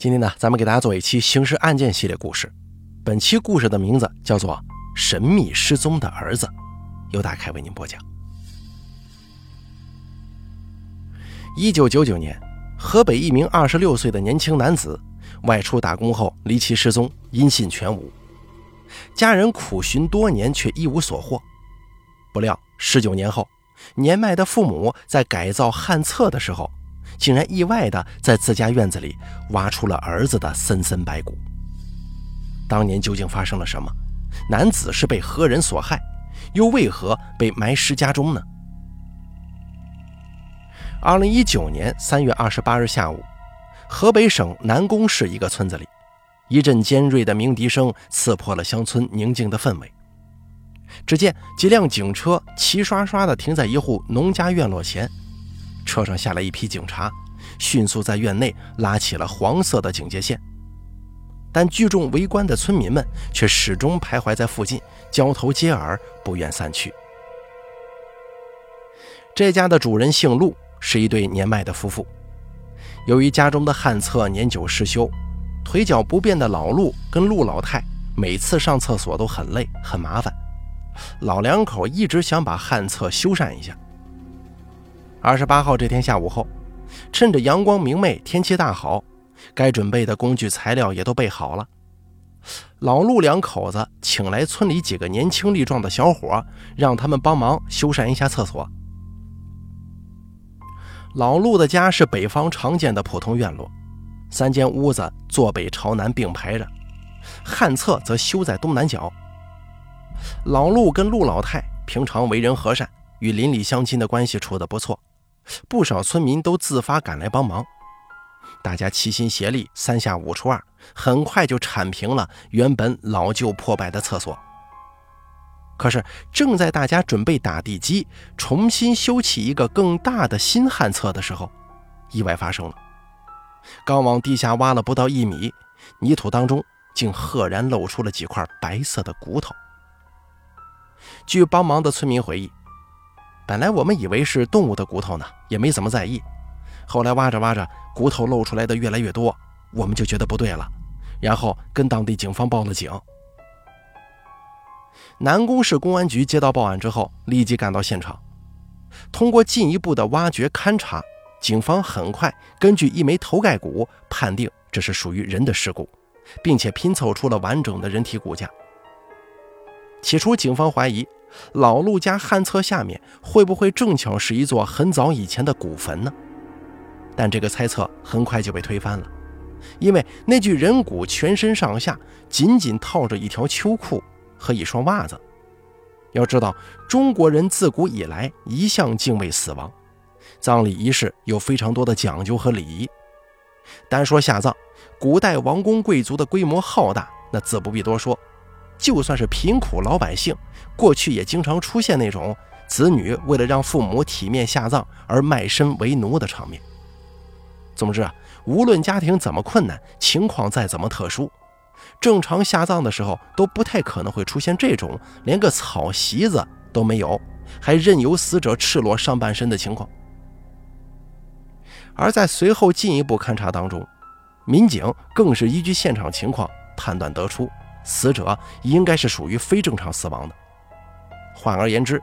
今天呢，咱们给大家做一期刑事案件系列故事。本期故事的名字叫做《神秘失踪的儿子》，由大凯为您播讲。一九九九年，河北一名二十六岁的年轻男子外出打工后离奇失踪，音信全无。家人苦寻多年，却一无所获。不料十九年后，年迈的父母在改造旱厕的时候。竟然意外地在自家院子里挖出了儿子的森森白骨。当年究竟发生了什么？男子是被何人所害？又为何被埋尸家中呢？二零一九年三月二十八日下午，河北省南宫市一个村子里，一阵尖锐的鸣笛声刺破了乡村宁静的氛围。只见几辆警车齐刷刷地停在一户农家院落前。车上下来一批警察，迅速在院内拉起了黄色的警戒线，但聚众围观的村民们却始终徘徊在附近，交头接耳，不愿散去。这家的主人姓陆，是一对年迈的夫妇。由于家中的旱厕年久失修，腿脚不便的老陆跟陆老太每次上厕所都很累很麻烦，老两口一直想把旱厕修缮一下。二十八号这天下午后，趁着阳光明媚、天气大好，该准备的工具材料也都备好了。老陆两口子请来村里几个年轻力壮的小伙，让他们帮忙修缮一下厕所。老陆的家是北方常见的普通院落，三间屋子坐北朝南并排着，旱厕则修在东南角。老陆跟陆老太平常为人和善，与邻里乡亲的关系处得不错。不少村民都自发赶来帮忙，大家齐心协力，三下五除二，很快就铲平了原本老旧破败的厕所。可是，正在大家准备打地基，重新修起一个更大的新旱厕的时候，意外发生了。刚往地下挖了不到一米，泥土当中竟赫然露出了几块白色的骨头。据帮忙的村民回忆。本来我们以为是动物的骨头呢，也没怎么在意。后来挖着挖着，骨头露出来的越来越多，我们就觉得不对了，然后跟当地警方报了警。南宫市公安局接到报案之后，立即赶到现场。通过进一步的挖掘勘查，警方很快根据一枚头盖骨判定这是属于人的尸骨，并且拼凑出了完整的人体骨架。起初，警方怀疑。老陆家旱厕下面会不会正巧是一座很早以前的古坟呢？但这个猜测很快就被推翻了，因为那具人骨全身上下仅仅套着一条秋裤和一双袜子。要知道，中国人自古以来一向敬畏死亡，葬礼仪式有非常多的讲究和礼仪。单说下葬，古代王公贵族的规模浩大，那自不必多说。就算是贫苦老百姓，过去也经常出现那种子女为了让父母体面下葬而卖身为奴的场面。总之啊，无论家庭怎么困难，情况再怎么特殊，正常下葬的时候都不太可能会出现这种连个草席子都没有，还任由死者赤裸上半身的情况。而在随后进一步勘查当中，民警更是依据现场情况判断得出。死者应该是属于非正常死亡的。换而言之，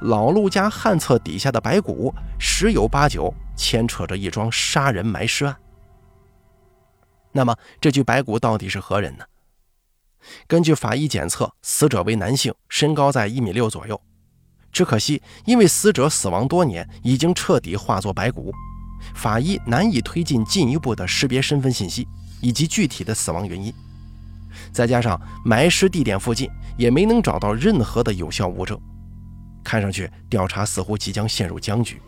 老陆家旱厕底下的白骨十有八九牵扯着一桩杀人埋尸案。那么，这具白骨到底是何人呢？根据法医检测，死者为男性，身高在一米六左右。只可惜，因为死者死亡多年，已经彻底化作白骨，法医难以推进进一步的识别身份信息以及具体的死亡原因。再加上埋尸地点附近也没能找到任何的有效物证，看上去调查似乎即将陷入僵局。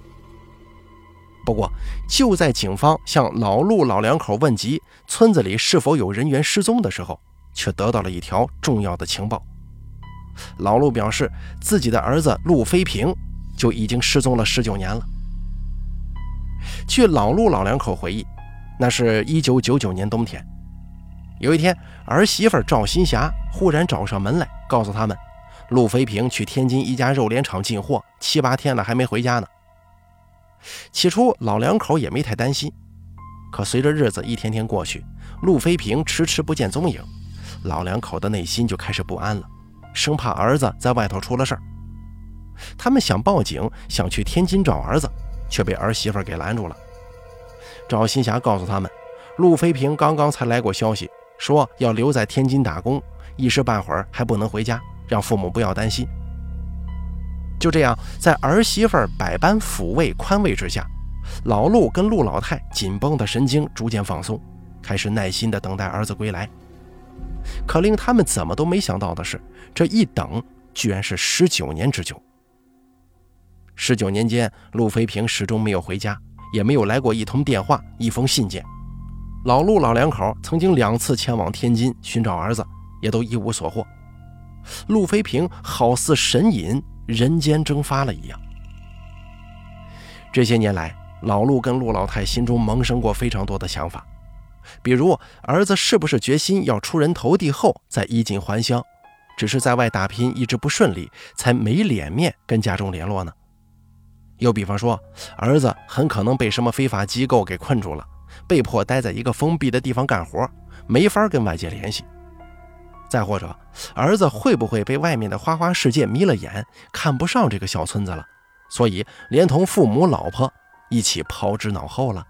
不过，就在警方向老陆老两口问及村子里是否有人员失踪的时候，却得到了一条重要的情报。老陆表示，自己的儿子陆飞平就已经失踪了十九年了。据老陆老两口回忆，那是一九九九年冬天。有一天，儿媳妇赵新霞忽然找上门来，告诉他们，陆飞平去天津一家肉联厂进货，七八天了还没回家呢。起初，老两口也没太担心，可随着日子一天天过去，陆飞平迟迟不见踪影，老两口的内心就开始不安了，生怕儿子在外头出了事儿。他们想报警，想去天津找儿子，却被儿媳妇给拦住了。赵新霞告诉他们，陆飞平刚刚才来过消息，说要留在天津打工，一时半会儿还不能回家，让父母不要担心。就这样，在儿媳妇百般抚慰宽慰之下，老陆跟陆老太紧绷的神经逐渐放松，开始耐心地等待儿子归来。可令他们怎么都没想到的是，这一等居然是十九年之久。十九年间，陆飞平始终没有回家，也没有来过一通电话、一封信件。老陆老两口曾经两次前往天津寻找儿子，也都一无所获。陆飞平好似神隐。人间蒸发了一样。这些年来，老陆跟陆老太心中萌生过非常多的想法，比如儿子是不是决心要出人头地后再衣锦还乡，只是在外打拼一直不顺利，才没脸面跟家中联络呢？又比方说，儿子很可能被什么非法机构给困住了，被迫待在一个封闭的地方干活，没法跟外界联系。再或者，儿子会不会被外面的花花世界迷了眼，看不上这个小村子了，所以连同父母、老婆一起抛之脑后了？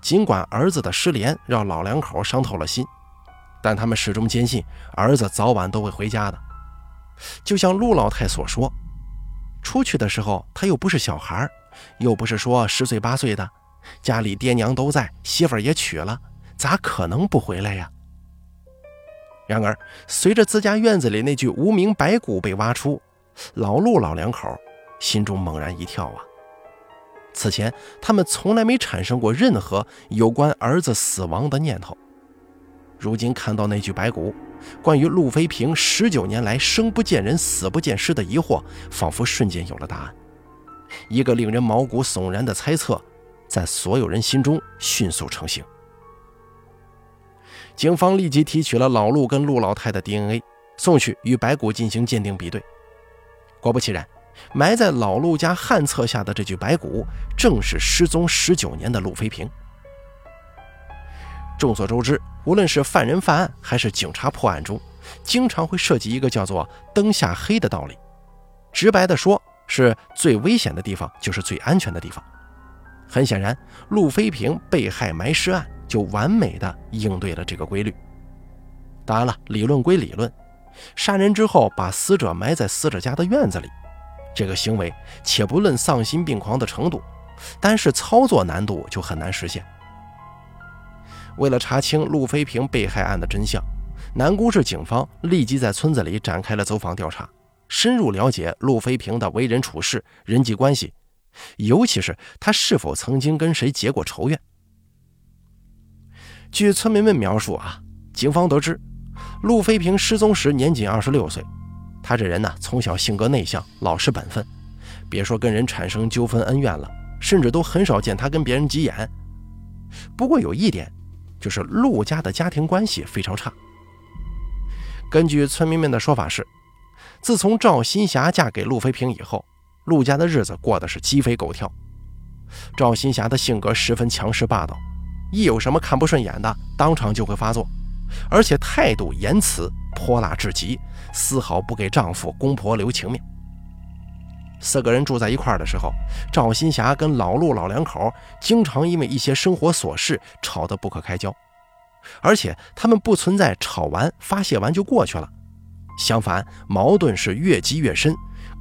尽管儿子的失联让老两口伤透了心，但他们始终坚信儿子早晚都会回家的。就像陆老太所说，出去的时候他又不是小孩，又不是说十岁八岁的，家里爹娘都在，媳妇儿也娶了，咋可能不回来呀？然而，随着自家院子里那具无名白骨被挖出，老陆老两口心中猛然一跳啊！此前他们从来没产生过任何有关儿子死亡的念头，如今看到那具白骨，关于陆飞平十九年来生不见人、死不见尸的疑惑，仿佛瞬间有了答案。一个令人毛骨悚然的猜测，在所有人心中迅速成型。警方立即提取了老陆跟陆老太的 DNA，送去与白骨进行鉴定比对。果不其然，埋在老陆家旱厕下的这具白骨，正是失踪十九年的陆飞平。众所周知，无论是犯人犯案，还是警察破案中，经常会涉及一个叫做“灯下黑”的道理。直白的说，是最危险的地方就是最安全的地方。很显然，陆飞平被害埋尸案。就完美的应对了这个规律。当然了，理论归理论，杀人之后把死者埋在死者家的院子里，这个行为且不论丧心病狂的程度，但是操作难度就很难实现。为了查清陆飞平被害案的真相，南宫市警方立即在村子里展开了走访调查，深入了解陆飞平的为人处事、人际关系，尤其是他是否曾经跟谁结过仇怨。据村民们描述啊，警方得知，陆飞平失踪时年仅二十六岁。他这人呢，从小性格内向，老实本分，别说跟人产生纠纷恩怨了，甚至都很少见他跟别人急眼。不过有一点，就是陆家的家庭关系非常差。根据村民们的说法是，自从赵新霞嫁给陆飞平以后，陆家的日子过得是鸡飞狗跳。赵新霞的性格十分强势霸道。一有什么看不顺眼的，当场就会发作，而且态度言辞泼辣至极，丝毫不给丈夫公婆留情面。四个人住在一块儿的时候，赵新霞跟老陆老两口经常因为一些生活琐事吵得不可开交，而且他们不存在吵完发泄完就过去了，相反，矛盾是越积越深，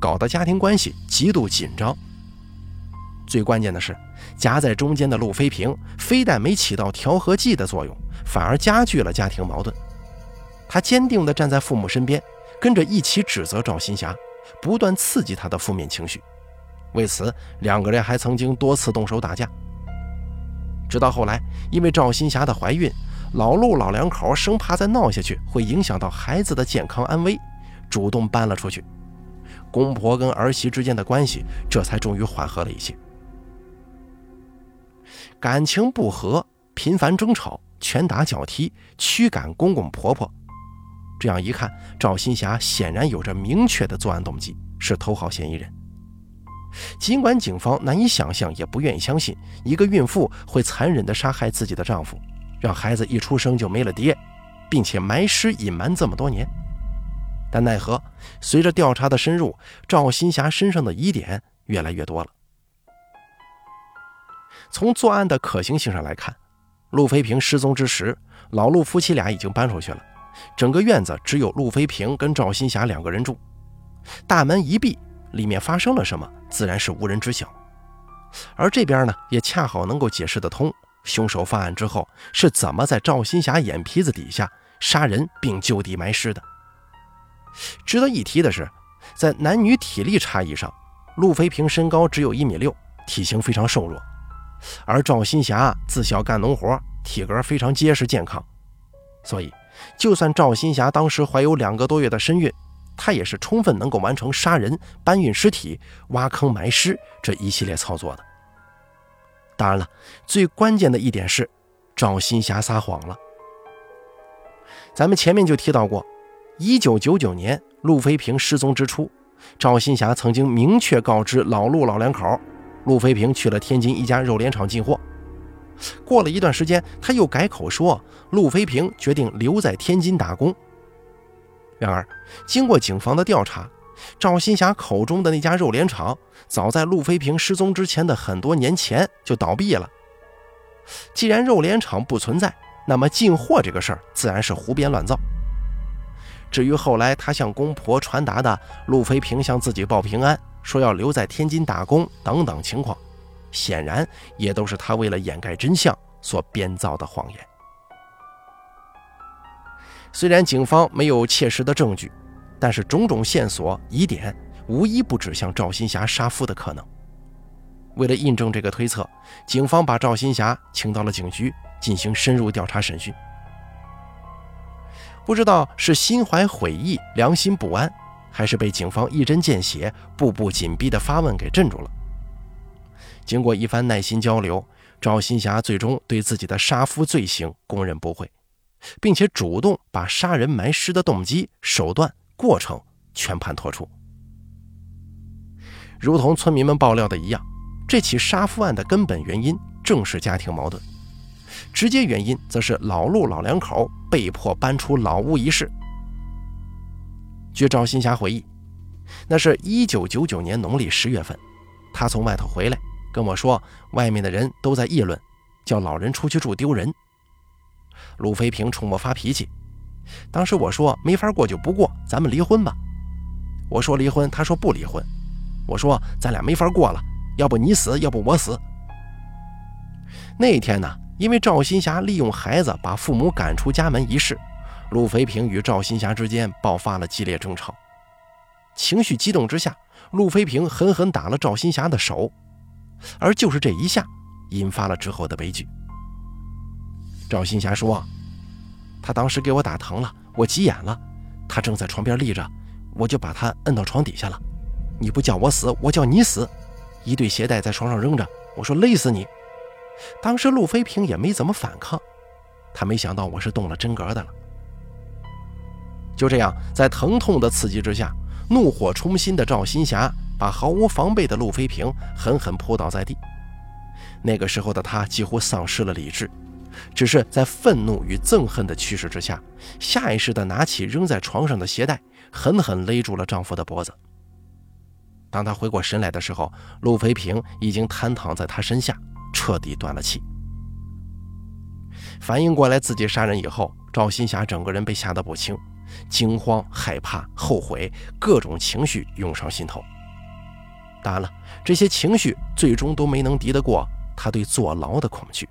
搞得家庭关系极度紧张。最关键的是，夹在中间的陆飞平非但没起到调和剂的作用，反而加剧了家庭矛盾。他坚定地站在父母身边，跟着一起指责赵新霞，不断刺激他的负面情绪。为此，两个人还曾经多次动手打架。直到后来，因为赵新霞的怀孕，老陆老两口生怕再闹下去会影响到孩子的健康安危，主动搬了出去。公婆跟儿媳之间的关系这才终于缓和了一些。感情不和，频繁争吵，拳打脚踢，驱赶公公婆婆。这样一看，赵新霞显然有着明确的作案动机，是头号嫌疑人。尽管警方难以想象，也不愿意相信一个孕妇会残忍地杀害自己的丈夫，让孩子一出生就没了爹，并且埋尸隐瞒这么多年。但奈何，随着调查的深入，赵新霞身上的疑点越来越多了。从作案的可行性上来看，陆飞平失踪之时，老陆夫妻俩已经搬出去了，整个院子只有陆飞平跟赵新霞两个人住，大门一闭，里面发生了什么，自然是无人知晓。而这边呢，也恰好能够解释得通，凶手犯案之后是怎么在赵新霞眼皮子底下杀人并就地埋尸的。值得一提的是，在男女体力差异上，陆飞平身高只有一米六，体型非常瘦弱，而赵新霞自小干农活，体格非常结实健康，所以就算赵新霞当时怀有两个多月的身孕，她也是充分能够完成杀人、搬运尸体、挖坑埋尸这一系列操作的。当然了，最关键的一点是，赵新霞撒谎了。咱们前面就提到过。一九九九年，陆飞平失踪之初，赵新霞曾经明确告知老陆老两口，陆飞平去了天津一家肉联厂进货。过了一段时间，他又改口说陆飞平决定留在天津打工。然而，经过警方的调查，赵新霞口中的那家肉联厂，早在陆飞平失踪之前的很多年前就倒闭了。既然肉联厂不存在，那么进货这个事儿自然是胡编乱造。至于后来他向公婆传达的陆飞平向自己报平安，说要留在天津打工等等情况，显然也都是他为了掩盖真相所编造的谎言。虽然警方没有切实的证据，但是种种线索疑点无一不指向赵新霞杀夫的可能。为了印证这个推测，警方把赵新霞请到了警局进行深入调查审讯。不知道是心怀悔意、良心不安，还是被警方一针见血、步步紧逼的发问给镇住了。经过一番耐心交流，赵新霞最终对自己的杀夫罪行供认不讳，并且主动把杀人埋尸的动机、手段、过程全盘托出。如同村民们爆料的一样，这起杀夫案的根本原因正是家庭矛盾。直接原因则是老陆老两口被迫搬出老屋一事。据赵新霞回忆，那是一九九九年农历十月份，他从外头回来跟我说，外面的人都在议论，叫老人出去住丢人。陆飞平冲我发脾气，当时我说没法过就不过，咱们离婚吧。我说离婚，他说不离婚。我说咱俩没法过了，要不你死，要不我死。那天呢？因为赵新霞利用孩子把父母赶出家门一事，陆飞平与赵新霞之间爆发了激烈争吵。情绪激动之下，陆飞平狠狠打了赵新霞的手，而就是这一下，引发了之后的悲剧。赵新霞说：“他当时给我打疼了，我急眼了，他正在床边立着，我就把他摁到床底下了。你不叫我死，我叫你死。一对鞋带在床上扔着，我说勒死你。”当时陆飞平也没怎么反抗，他没想到我是动了真格的了。就这样，在疼痛的刺激之下，怒火冲心的赵新霞把毫无防备的陆飞平狠狠扑倒在地。那个时候的他几乎丧失了理智，只是在愤怒与憎恨的驱使之下，下意识地拿起扔在床上的鞋带，狠狠勒住了丈夫的脖子。当他回过神来的时候，陆飞平已经瘫躺在他身下。彻底断了气。反应过来自己杀人以后，赵新霞整个人被吓得不轻，惊慌、害怕、后悔，各种情绪涌上心头。当然了，这些情绪最终都没能敌得过他对坐牢的恐惧。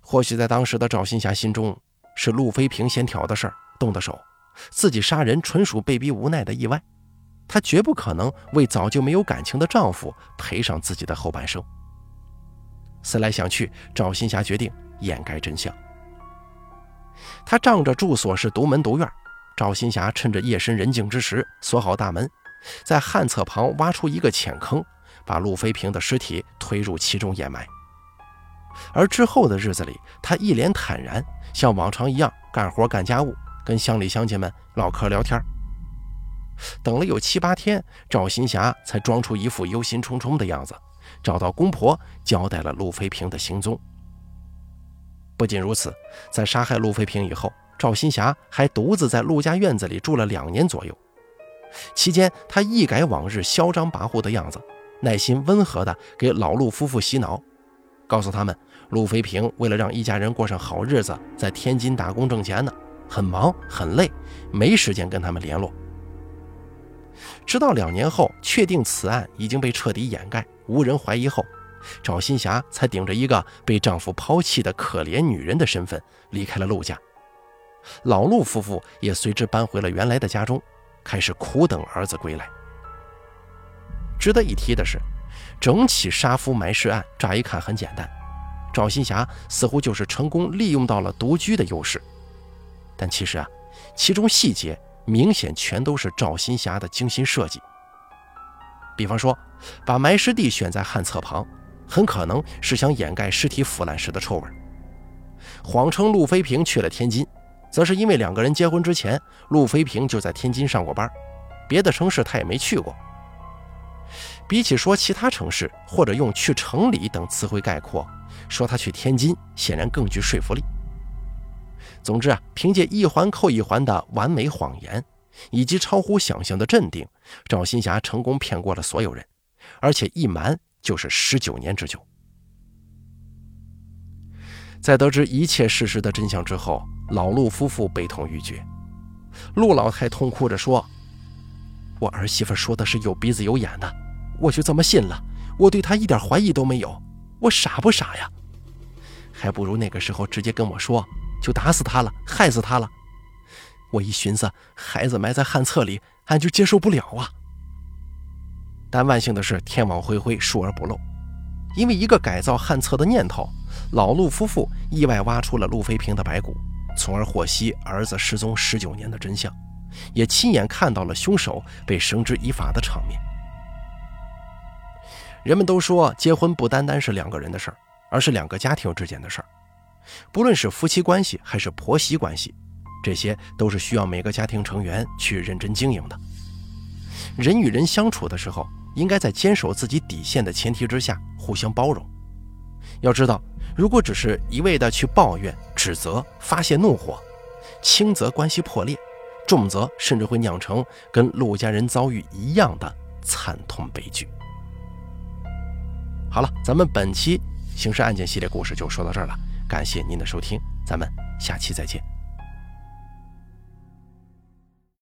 或许在当时的赵新霞心中，是陆飞平先挑的事儿，动的手，自己杀人纯属被逼无奈的意外，她绝不可能为早就没有感情的丈夫赔上自己的后半生。思来想去，赵新霞决定掩盖真相。她仗着住所是独门独院，赵新霞趁着夜深人静之时锁好大门，在旱厕旁挖出一个浅坑，把陆飞平的尸体推入其中掩埋。而之后的日子里，她一脸坦然，像往常一样干活干家务，跟乡里乡亲们唠嗑聊天。等了有七八天，赵新霞才装出一副忧心忡忡的样子，找到公婆交代了陆飞平的行踪。不仅如此，在杀害陆飞平以后，赵新霞还独自在陆家院子里住了两年左右。期间，她一改往日嚣张跋扈的样子，耐心温和地给老陆夫妇洗脑，告诉他们陆飞平为了让一家人过上好日子，在天津打工挣钱呢，很忙很累，没时间跟他们联络。直到两年后，确定此案已经被彻底掩盖，无人怀疑后，赵新霞才顶着一个被丈夫抛弃的可怜女人的身份离开了陆家。老陆夫妇也随之搬回了原来的家中，开始苦等儿子归来。值得一提的是，整起杀夫埋尸案乍一看很简单，赵新霞似乎就是成功利用到了独居的优势，但其实啊，其中细节。明显全都是赵新霞的精心设计。比方说，把埋尸地选在旱厕旁，很可能是想掩盖尸体腐烂时的臭味；谎称陆飞平去了天津，则是因为两个人结婚之前，陆飞平就在天津上过班，别的城市他也没去过。比起说其他城市或者用去城里等词汇概括，说他去天津显然更具说服力。总之啊，凭借一环扣一环的完美谎言，以及超乎想象的镇定，赵新霞成功骗过了所有人，而且一瞒就是十九年之久。在得知一切事实的真相之后，老陆夫妇悲痛欲绝。陆老太痛哭着说：“我儿媳妇说的是有鼻子有眼的，我就这么信了。我对她一点怀疑都没有，我傻不傻呀？还不如那个时候直接跟我说。”就打死他了，害死他了。我一寻思，孩子埋在旱厕里，俺就接受不了啊。但万幸的是，天网恢恢，疏而不漏。因为一个改造旱厕的念头，老陆夫妇意外挖出了陆飞平的白骨，从而获悉儿子失踪十九年的真相，也亲眼看到了凶手被绳之以法的场面。人们都说，结婚不单单是两个人的事儿，而是两个家庭之间的事儿。不论是夫妻关系还是婆媳关系，这些都是需要每个家庭成员去认真经营的。人与人相处的时候，应该在坚守自己底线的前提之下互相包容。要知道，如果只是一味的去抱怨、指责、发泄怒火，轻则关系破裂，重则甚至会酿成跟陆家人遭遇一样的惨痛悲剧。好了，咱们本期刑事案件系列故事就说到这儿了。感谢您的收听，咱们下期再见。